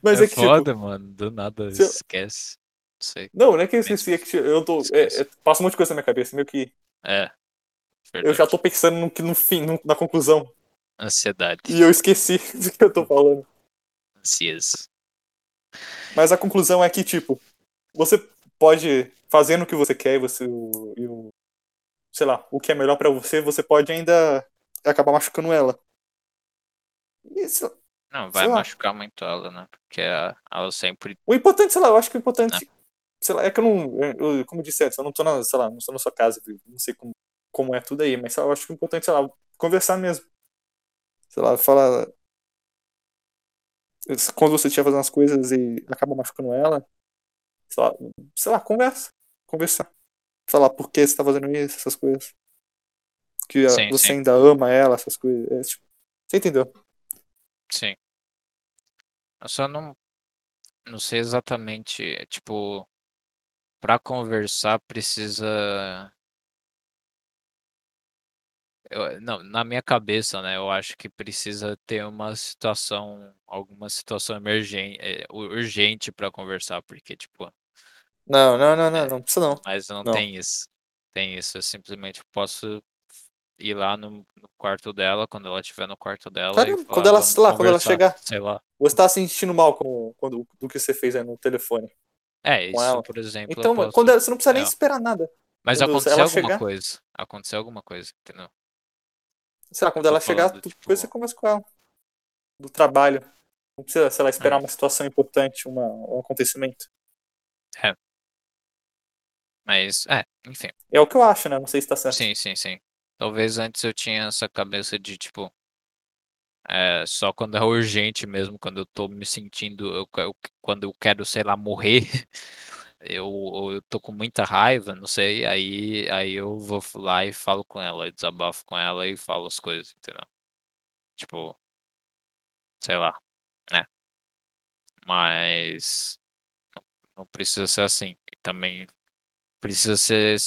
Mas é, é que, tipo, foda, tipo, mano. Do nada esquece sei. Não, não é que eu esqueci, é que eu tô. É, é, passa um monte de coisa na minha cabeça, meio que. É. Verdade. Eu já tô pensando no, no fim, no, na conclusão. Ansiedade. E eu esqueci do que eu tô falando. Ansias. Mas a conclusão é que, tipo, você pode, fazendo o que você quer e, você, e, sei lá, o que é melhor pra você, você pode ainda acabar machucando ela. Lá, Não, vai machucar muito ela, né? Porque ela sempre. o importante, sei lá, eu acho que o importante, sei lá, é que eu não, eu, eu- como eu disse antes, eu não tô na, sei lá, não estou na sua casa, não sei como, como é tudo aí, mas lá, eu acho que o importante, sei lá, conversar mesmo. Sei lá, falar. Quando você estiver fazendo as coisas e acaba machucando ela, sei lá, sei lá, conversa. Conversar. Falar por que você tá fazendo isso, essas coisas. Que Sim, você sim. ainda ama ela, essas coisas. É, tipo, você entendeu? Sim. Eu só não. Não sei exatamente. é, Tipo. Pra conversar precisa. Eu- não, na minha cabeça, né? Eu acho que precisa ter uma situação. Alguma situação emergente, urgente pra conversar, porque, tipo. Não, não, não, não, É, não precisa não. Mas não Não. tem isso. Tem isso. Eu simplesmente posso ir lá no, no quarto dela, quando ela estiver no quarto dela. Cara, e quando falar, ela- "Vamos lá, quando ela conversar", chegar. Sei lá. Você tá se sentindo mal com, quando, do que você fez aí no telefone. É, isso, ela. por exemplo. Então, posso- quando ela- você não precisa nem é. esperar nada. Mas quando aconteceu alguma chegar- coisa. Aconteceu alguma coisa, entendeu? Sei lá, quando ela chegar, tu- tipo- depois você conversa com ela. Do trabalho. Não precisa, sei lá, esperar É. uma situação importante, uma, um acontecimento. Mas, é, enfim. É o que eu acho, né? Não sei se tá certo. Sim, sim, sim. Talvez antes eu tinha essa cabeça de, tipo. É, só quando é urgente mesmo, quando eu tô me sentindo. eu- eu- quando eu quero, sei lá, morrer. Eu, eu tô com muita raiva, não sei. Aí, aí eu vou lá e falo com ela, e desabafo com ela e falo as coisas, entendeu? Tipo. Sei lá, né? Mas. Não, precisa ser assim. Também precisa ser.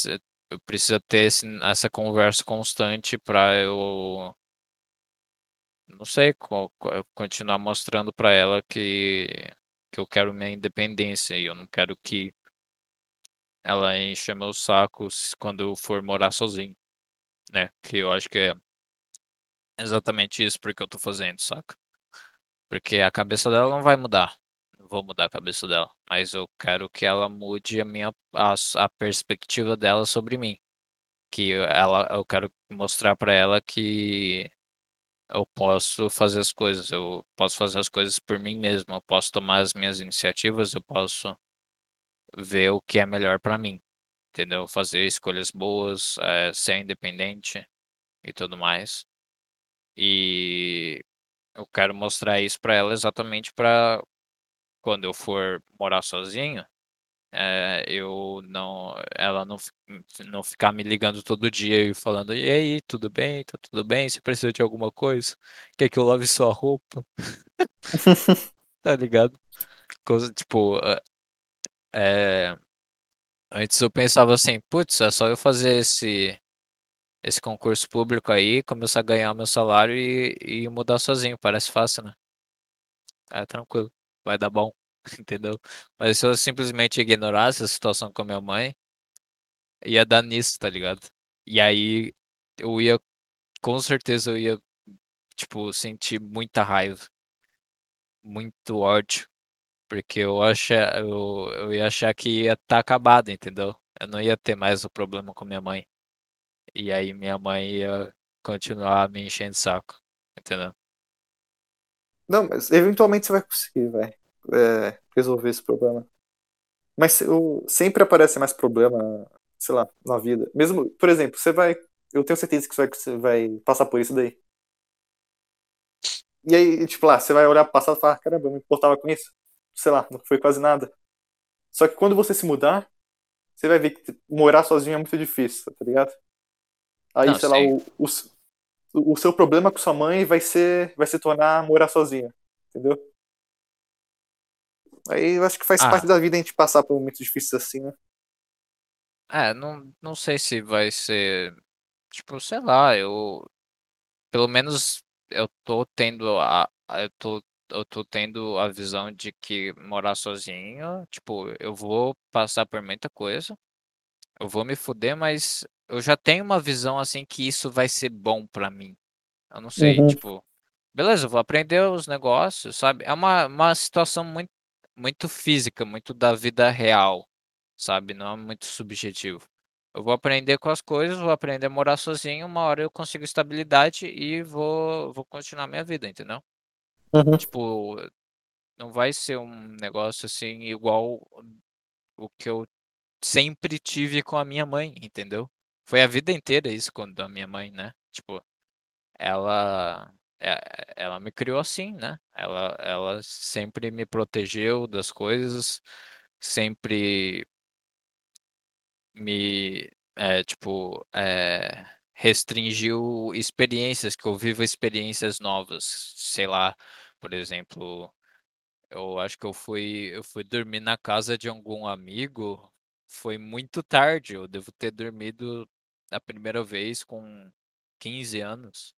preciso ter esse- essa conversa constante para eu não sei co- co- continuar mostrando para ela que que eu quero minha independência e eu não quero que ela encha meu saco se- quando eu for morar sozinho, né? Que eu acho que é exatamente isso porque eu tô fazendo, saca? Porque a cabeça dela não vai mudar. Não vou mudar a cabeça dela, mas eu quero que ela mude a minha a, a perspectiva dela sobre mim. Que ela eu quero mostrar para ela que eu posso fazer as coisas, eu posso fazer as coisas por mim mesmo, eu posso tomar as minhas iniciativas, eu posso ver o que é melhor para mim, entendeu? Fazer escolhas boas, eh, ser independente e tudo mais. E eu quero mostrar isso para ela exatamente para quando eu for morar sozinho, eh, eu não, ela não, não ficar me ligando todo dia e falando, e aí, tudo bem? Tá tudo bem? Você precisa de alguma coisa? Quer que eu lave sua roupa? Tá ligado? Coisa, tipo, é, antes eu pensava assim, putz, é só eu fazer esse, esse concurso público aí, começar a ganhar meu salário e, e mudar sozinho, parece fácil, né? É tranquilo, vai dar bom, entendeu? Mas se eu simplesmente ignorasse a situação com a minha mãe, ia dar nisso, tá ligado? E aí eu ia, com certeza eu ia, tipo, sentir muita raiva, muito ódio, porque eu achar, eu, eu ia achar que ia estar acabado, entendeu? Eu não ia ter mais o problema com minha mãe. E aí minha mãe ia continuar me enchendo o saco, entendeu? Não, mas eventualmente você vai conseguir, vai. É, resolver esse problema. Mas o, sempre aparece mais problema, sei lá, na vida. Mesmo, por exemplo, você vai. Eu tenho certeza que você vai, que você vai passar por isso daí. E aí, tipo lá, você vai olhar passado e falar, caramba, eu me importava com isso. Sei lá, não foi quase nada. Só que quando você se mudar, você vai ver que morar sozinho é muito difícil, tá ligado? Aí, Não, sei lá, o, o o seu problema com sua mãe vai ser vai se tornar morar sozinha, entendeu? Aí eu acho que faz Ah. parte da vida a gente passar por momentos difíceis assim, né? É, não, não sei se vai ser. Tipo, sei lá, eu. Pelo menos eu tô tendo a. Eu tô, eu tô tendo a visão de que morar sozinho, tipo, eu vou passar por muita coisa. Eu vou me fuder, mas eu já tenho uma visão assim que isso vai ser bom pra mim. Eu não sei, Uhum. tipo. Beleza, eu vou aprender os negócios, sabe? É uma, uma situação muito, muito física, muito da vida real, sabe? Não é muito subjetivo. eu vou aprender com as coisas, vou aprender a morar sozinho, uma hora eu consigo estabilidade e vou, vou continuar minha vida, entendeu? Uhum. Tipo, não vai ser um negócio assim igual o que eu sempre tive com a minha mãe, entendeu? Foi a vida inteira isso com a minha mãe, né? Tipo, ela ela me criou assim, né? Ela ela sempre me protegeu das coisas, sempre me, é, tipo, é, restringiu experiências, que eu vivo experiências novas. Sei lá, por exemplo, eu acho que eu fui eu fui dormir na casa de algum amigo, foi muito tarde, eu devo ter dormido a primeira vez com 15 anos.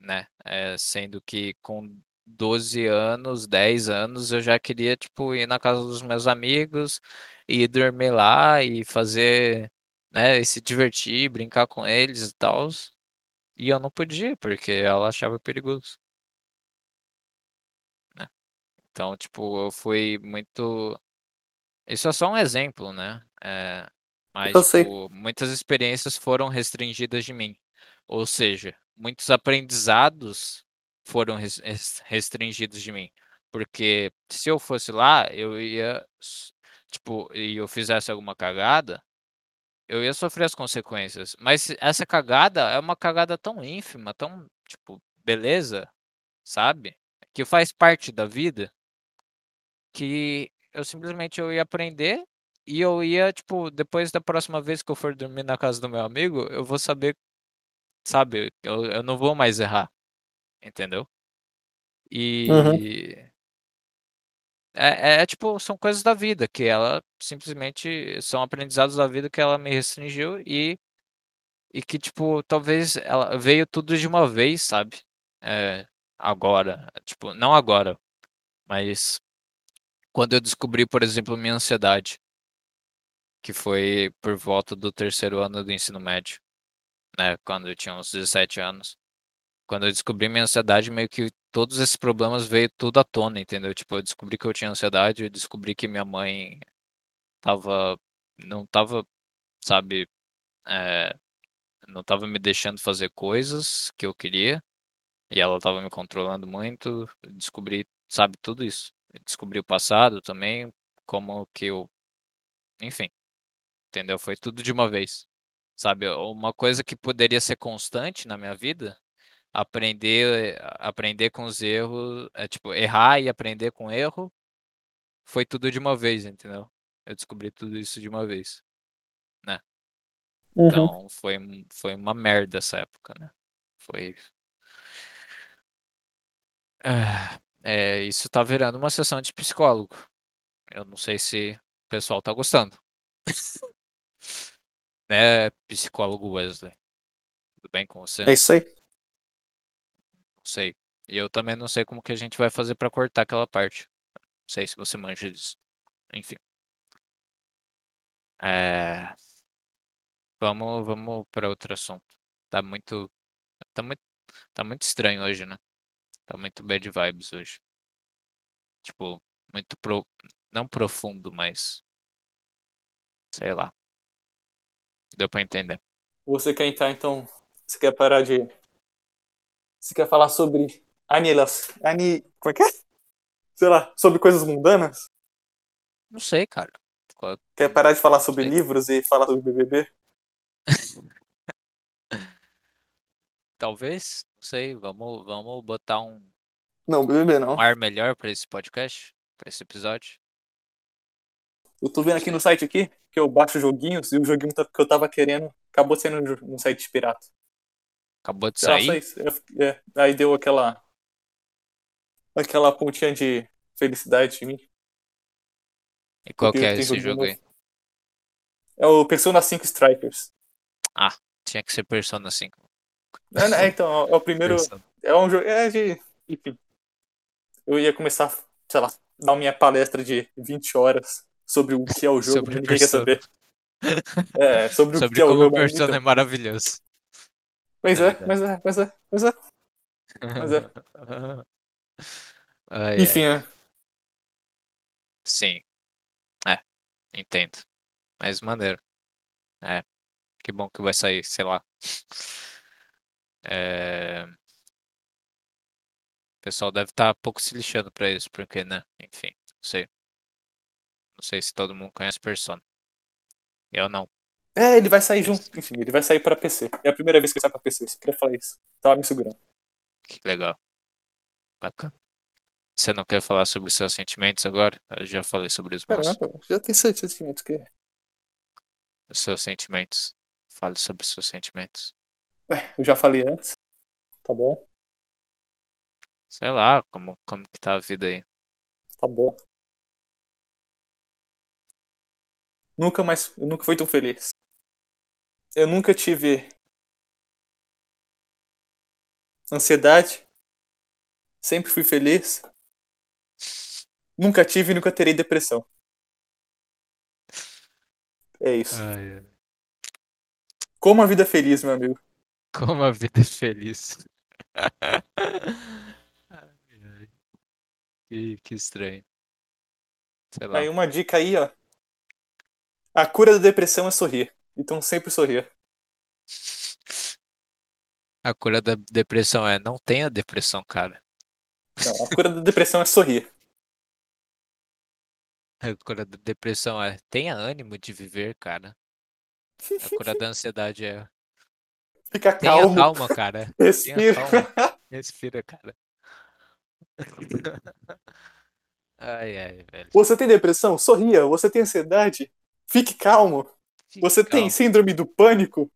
Né, eh, sendo que com 12 anos, 10 anos, eu já queria, tipo, ir na casa dos meus amigos, e dormir lá e fazer, né, e se divertir, brincar com eles e tals, e eu não podia, porque ela achava perigoso. Né. Então, tipo, eu fui muito isso é só um exemplo, né, eh, mas, tipo, muitas experiências foram restringidas de mim, ou seja, muitos aprendizados foram res res restringidos de mim, porque se eu fosse lá, eu ia tipo, e eu fizesse alguma cagada, eu ia sofrer as consequências, mas essa cagada é uma cagada tão ínfima, tão, tipo, beleza, sabe, que faz parte da vida que eu simplesmente eu ia aprender, e eu ia, tipo, depois da próxima vez que eu for dormir na casa do meu amigo, eu vou saber sabe, eu eu não vou mais errar, entendeu? Uhum. E é é tipo, são coisas da vida que ela simplesmente são aprendizados da vida que ela me restringiu e e que, tipo, talvez ela veio tudo de uma vez, sabe, eh, agora, tipo, não agora, mas quando eu descobri, por exemplo, minha ansiedade que foi por volta do 3º ano do ensino médio, né, quando eu tinha uns 17 anos. Quando eu descobri minha ansiedade, meio que todos esses problemas veio tudo à tona, entendeu? Tipo, eu descobri que eu tinha ansiedade, eu descobri que minha mãe estava não estava, sabe, eh, não estava me deixando fazer coisas que eu queria, e ela estava me controlando muito, descobri, sabe, tudo isso. Descobri o passado também, como que eu enfim, entendeu? Foi tudo de uma vez, sabe, uma coisa que poderia ser constante na minha vida, aprender aprender com os erros, é tipo, errar e aprender com erro, foi tudo de uma vez, entendeu? Eu descobri tudo isso de uma vez, né. Uhum. Então foi foi uma merda essa época, né, foi É, isso tá virando uma sessão de psicólogo. Eu não sei se o pessoal tá gostando. Né, psicólogo Wesley. Tudo bem com você? É isso aí. Sei. E eu também não sei como que a gente vai fazer pra cortar aquela parte. Não sei se você manja disso. Enfim. Eh vamos vamos pra outro assunto. Tá muito tá muito tá muito estranho hoje, né. Tá muito bad vibes hoje. Tipo, muito pro não profundo, mas sei lá. Deu pra entender. Você quer entrar então você quer parar de você quer falar sobre anilas ani como é que é? Sei lá, sobre coisas mundanas? Não sei, cara. Qual Quer parar de falar sobre livros e falar sobre BBB? Talvez, não sei, vamos vamos botar um Não, BBB um não. ar melhor pra esse podcast, pra esse episódio. Eu tô vendo aqui no site aqui, que eu baixo joguinhos, e o joguinho ta que eu estava querendo acabou sendo um site pirata. Acabou de sair? isso. Eu é, aí deu aquela aquela pontinha de felicidade em mim. E qual que é esse jogo aí? É o Persona 5 Strikers. Ah, tinha que ser Persona 5. É, né, então, é o primeiro Persona. é um jogo é de enfim. Eu ia começar, sei lá, dar minha palestra de 20 horas sobre o que é o jogo, Sobre ninguém quer saber. É, sobre o Sobre que é o jogo, mas Persona é maravilhoso. Pois É é, verdade. pois é, pois é, pois é. É. Ai, Enfim, ai. é. Sim. É, entendo. Mas maneiro. É. Que bom que vai sair, sei lá. É... O pessoal deve estar tá pouco se lixando pra isso, porque, né? Enfim, não sei. Não sei se todo mundo conhece Persona. Eu não. É, ele vai sair junto. Enfim, ele vai sair pra PC. É a primeira vez que ele sai pra PC. Você queria falar isso. Tava me segurando. Que legal. Bacana. Você não quer falar sobre seus sentimentos agora? Eu já falei sobre os meus. Caramba, já tem sentimentos que. Os seus sentimentos. Fale sobre os seus sentimentos. Ué, eu já falei antes. Tá bom. Sei lá, como, como que tá a vida aí? Tá bom. Nunca mais. Eu nunca fui tão feliz. Eu nunca tive ansiedade. Sempre fui feliz. Nunca tive e nunca terei depressão. É isso. Ai, ai. Como a vida é feliz, meu amigo. Como a vida é feliz. Ai. Que, que estranho. Sei lá. Aí uma dica aí, ó. A cura da depressão é sorrir. Então sempre sorrir. A cura da depressão é não tenha depressão, cara. Não, a cura da depressão é sorrir. A cura da depressão é tenha ânimo de viver, cara. A cura da ansiedade é Fica tenha calmo. calma, cara. Respira. calma. Respira, cara. Ai, ai, velho. Você tem depressão? Sorria. Você tem ansiedade? Fique calmo. Que Você tem calma. síndrome do pânico?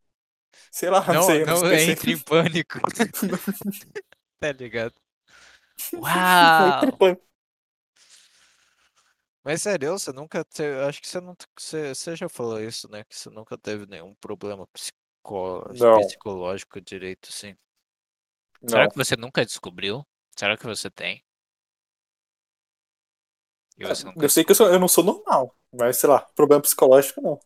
Sei lá, não, Não, sei. eu não sei. entre em pânico. Tá ligado? Uau! Mas sério, você nunca teve. Acho que você não. Você, você já falou isso, né? Que você nunca teve nenhum problema psico... Não. psicológico direito, assim. Será Não. que você nunca descobriu? Será que você tem? E nunca Eu sei que eu, sou- eu não sou normal, mas sei lá, problema psicológico não.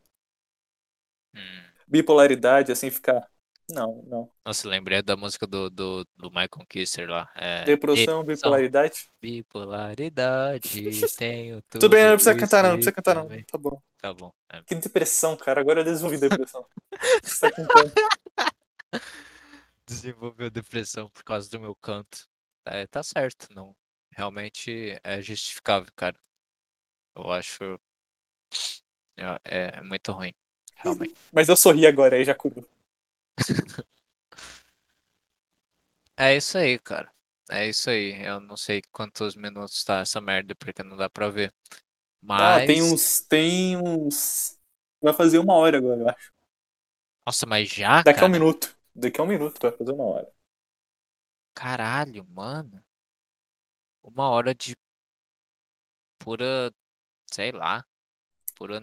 Hum. Bipolaridade, assim, ficar. Não, não. Nossa, lembrei da música do, do, do Michael Kisser lá. É, Depressão, bipolaridade. Bipolaridade, tenho tudo. Tudo bem, não precisa cantar não, não precisa cantar não. Tá bom. Tá bom. é. Que depressão, cara. Agora eu desenvolvi depressão. Você tá cantando. Desenvolveu depressão por causa do meu canto. É, tá certo, não. Realmente é justificável, cara. Eu acho. É, é muito ruim. Realmente. Mas eu sorri agora, aí já curou. É isso aí, cara. É isso aí. Eu não sei quantos minutos tá essa merda, porque não dá pra ver. Mas. Ah, tem uns. Tem uns. Vai fazer uma hora agora, eu acho. Nossa, mas já, Daqui a cara? um minuto. Daqui a um minuto vai fazer uma hora. Caralho, mano. Uma hora de pura, sei lá, pura,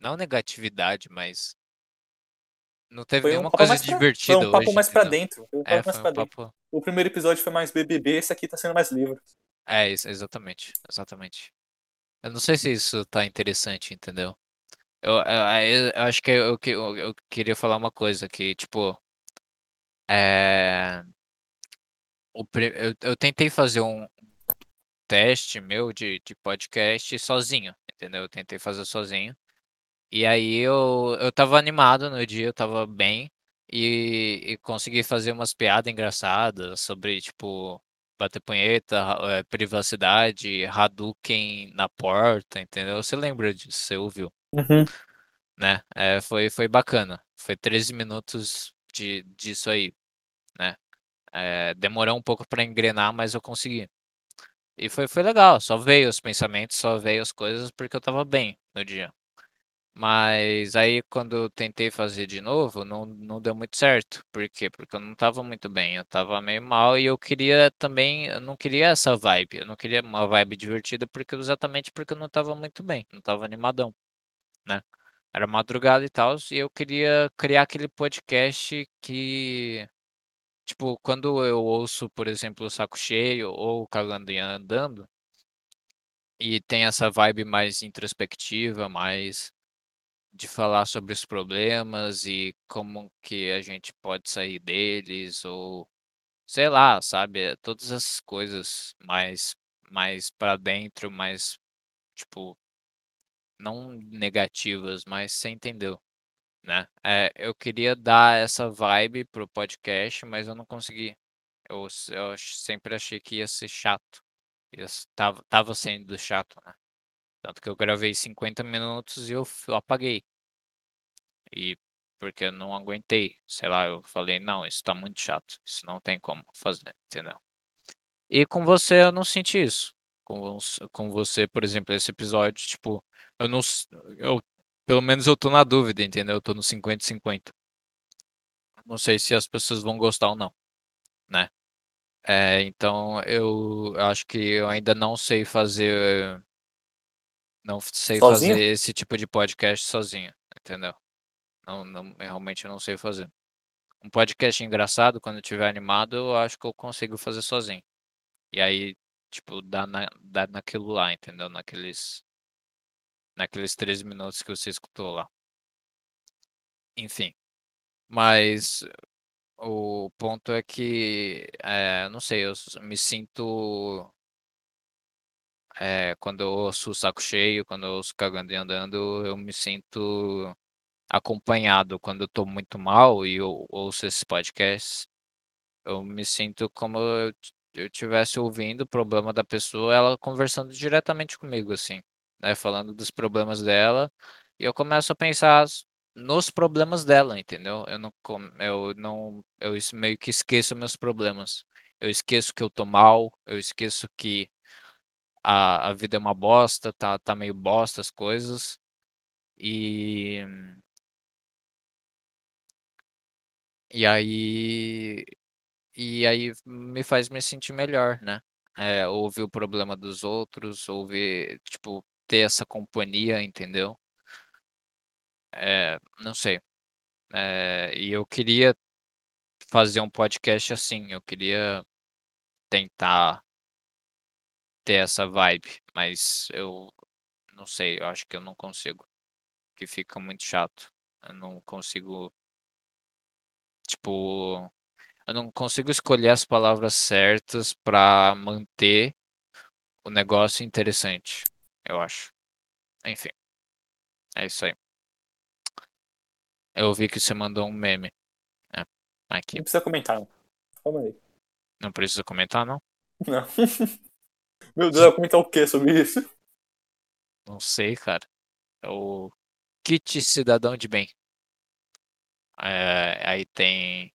não negatividade, mas não teve Foi um nenhuma papo coisa mais pra, divertida foi um papo hoje, mais pra dentro. Um É, papo mais pra um dentro. papo. O primeiro episódio foi mais BBB, esse aqui tá sendo mais livre. É, isso, exatamente, exatamente. Eu não sei se isso tá interessante, entendeu? Eu, eu, eu- acho que eu, eu, eu queria falar uma coisa que, tipo, é, eu, eu tentei fazer um teste meu de, de podcast sozinho, entendeu? Eu tentei fazer sozinho. E aí eu, eu tava animado no dia, eu tava bem. E, e consegui fazer umas piadas engraçadas sobre, tipo, bater punheta, eh, privacidade, Hadouken na porta, entendeu? Você lembra disso, você ouviu, né? É, foi, foi bacana. Foi 13 minutos de, disso aí, né? É, demorou um pouco pra engrenar, mas eu consegui. E foi, foi legal, só veio os pensamentos, só veio as coisas porque eu tava bem no dia. Mas aí quando eu tentei fazer de novo, não, não deu muito certo. Por quê? Porque eu não tava muito bem, eu tava meio mal e eu queria também, eu não queria essa vibe, eu não queria uma vibe divertida porque exatamente porque eu não tava muito bem, não tava animadão, né? Era madrugada e tal, e eu queria criar aquele podcast que Tipo, quando eu ouço, por exemplo, o Saco Cheio ou Cagando e Andando, e tem essa vibe mais introspectiva, mais de falar sobre os problemas e como que a gente pode sair deles, ou sei lá, sabe? Todas essas coisas mais, mais para dentro, mais, tipo, não negativas, mas você entendeu, né. Eh, eu queria dar essa vibe para o podcast, mas eu não consegui. Eu eu sempre achei que ia ser chato. Ia s estava estava sendo chato, né. Tanto que eu gravei 50 minutos e eu eu apaguei. E porque eu não aguentei, sei lá, eu falei: "Não, isso tá muito chato, isso não tem como fazer", entendeu. E com você eu não senti isso. Com com você, por exemplo, esse episódio, tipo, eu não eu pelo menos eu tô na dúvida, entendeu, eu tô no 50 e 50. Não sei se as pessoas vão gostar ou não, né. Eh, então eu acho que eu ainda não sei fazer não sei fazer Sozinho? esse tipo de podcast sozinho, entendeu. Não não realmente eu não sei fazer. Um podcast engraçado, quando eu estiver animado, eu acho que eu consigo fazer sozinho. E aí, tipo, dá na dá naquilo lá, entendeu, naqueles naqueles 13 minutos que você escutou lá. Enfim, mas o ponto é que, eh, não sei, eu me sinto eh, quando eu ouço o Saco Cheio, quando eu ouço Cagando e Andando, eu me sinto acompanhado. Quando eu tô muito mal e eu ouço esses podcasts, eu me sinto como eu eu tivesse ouvindo o problema da pessoa, ela conversando diretamente comigo, assim, né, falando dos problemas dela, e eu começo a pensar nos problemas dela, entendeu. Eu não eu não eu meio que esqueço meus problemas. Eu esqueço que eu tô mal, eu esqueço que a a vida é uma bosta, tá tá meio bosta as coisas, e e aí e aí me faz me sentir melhor, né. Eh, ouvir o problema dos outros, ouvir tipo, ter essa companhia, entendeu. Eh, não sei. Eh, e eu queria fazer um podcast assim, eu queria tentar ter essa vibe, mas eu não sei, eu acho que eu não consigo, que fica muito chato. Eu não consigo tipo, eu não consigo escolher as palavras certas pra manter o negócio interessante, eu acho. Enfim. É isso aí. Eu vi que você mandou um meme. É, aqui. Não precisa comentar não. Calma aí. Não precisa comentar não? Não. Meu Deus, vai comentar o quê sobre isso? Não sei, cara. É o kit cidadão de bem. Eh, aí tem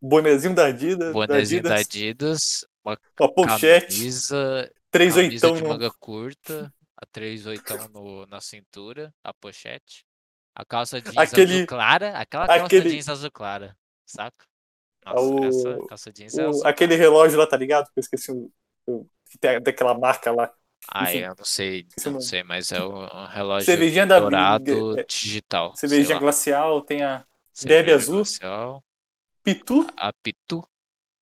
Bonezinho da Adida da bonezinho da Adidas. Adidas, uma Uma pochete. camisa Três camisa oitão de manga curta, a três oitão no na cintura, a pochete, a calça jeans azul Aquele clara, aquela calça aquele jeans azul clara, saca. Ah, Nossa, essa o calça jeans é o azul aquele clara. relógio lá, tá ligado, que eu esqueci o o daquela marca lá. Enfim, eu não sei, não sei, mas é um relógio Cervejinha da vi dourado eh, digital, cervejinha glacial, tem a Derby azul. glacial. Pitu. A Pitu,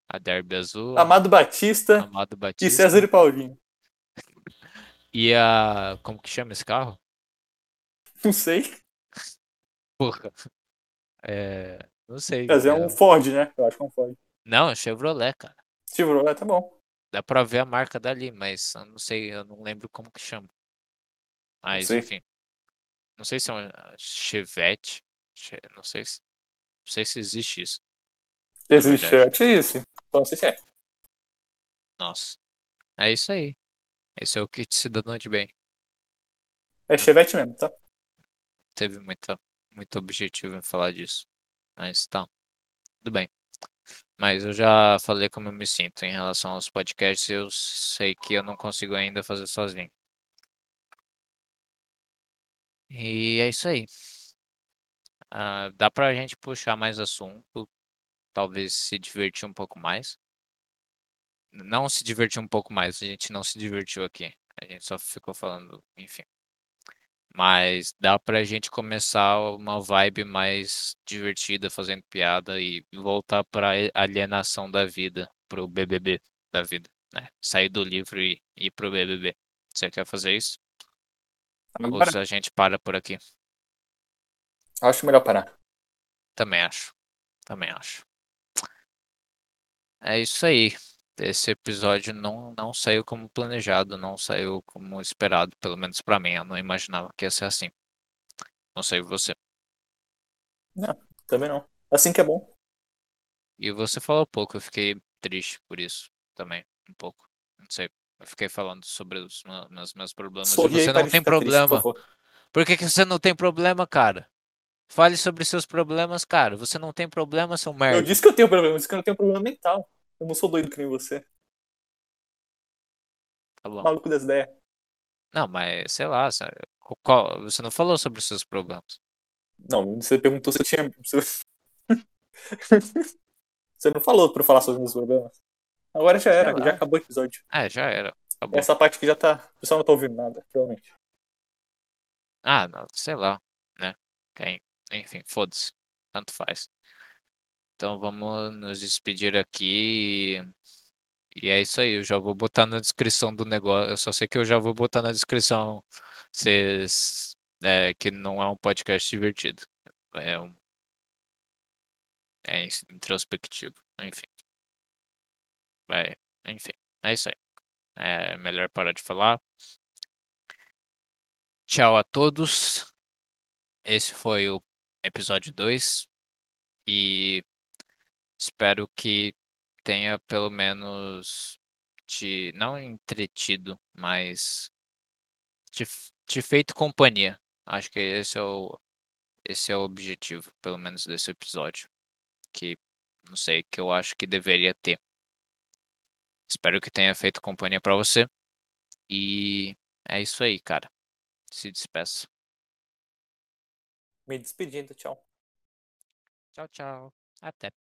a Derby azul, Amado Batista Amado e César e Batista. Paulinho. E a como que chama esse carro? Não sei. Porra. Eh, não sei, Mas é um é Ford, né, eu acho que é um Ford. Não, é Chevrolet, cara. Chevrolet, tá bom. Dá pra ver a marca dali, mas eu não sei, eu não lembro como que chama. Não Mas sei. enfim. Não sei se é uma Chevette, che não sei se não sei se existe isso, Existe é esse, então não sei se é. Nossa. É isso aí. Esse é o kit cidadão de bem. É Chevette mesmo, tá. Teve muita muito objetivo em falar disso, mas tá, tudo bem. Mas eu já falei como eu me sinto em relação aos podcasts, eu sei que eu não consigo ainda fazer sozinho. E é isso aí. Ah, dá pra gente puxar mais assunto, talvez se divertir um pouco mais. Não se divertir um pouco mais, a gente não se divertiu aqui, a gente só ficou falando, enfim. Mas dá pra gente começar uma vibe mais divertida, fazendo piada e voltar pra a alienação da vida, para o BBB da vida, né, sair do livro e ir para o BBB. Você quer fazer isso? Ou a gente para por aqui? Acho melhor parar. Também acho, também acho. É isso aí. Esse episódio não não saiu como planejado, não saiu como esperado, pelo menos pra mim, eu não imaginava que ia ser assim. Não sei você. Não, também não. Assim que é bom. E você falou pouco, eu fiquei triste por isso também, um pouco. Não sei. Eu fiquei falando sobre os meus, meus problemas. Sorri você não tem triste, por problema. Por que, que você não tem problema, cara? Fale sobre seus problemas, cara. Você não tem problema, seu merda. Eu disse que eu tenho problema, eu disse que eu não tenho problema mental. Eu não sou doido que nem você. Tá bom. Maluco das ideias. Não, mas sei lá, sabe? Qual- você não falou sobre os seus problemas. Não, você perguntou se eu tinha. Você não falou pra eu falar sobre os meus problemas. Agora já era, já acabou o episódio. É, já era. Acabou. Essa parte que já tá. O pessoal não tá ouvindo nada, provavelmente. Ah, não, sei lá, né? Quem- Enfim, foda-se. Tanto faz. Então vamos nos despedir aqui. E é isso aí. Eu já vou botar na descrição do negócio. Eu só sei que eu já vou botar na descrição vocês, é, que não é um podcast divertido. É um. É introspectivo. Enfim. É, enfim, é isso aí. É melhor parar de falar. Tchau a todos. Esse foi o episódio 2 e espero que tenha pelo menos te não entretido, mas te, te feito companhia. Acho que esse é o esse é o objetivo, pelo menos desse episódio, que não sei, que eu acho que deveria ter. Espero que tenha feito companhia pra você. E é isso aí, cara. Se despeça. Me despedindo, tchau. Tchau, tchau. Até.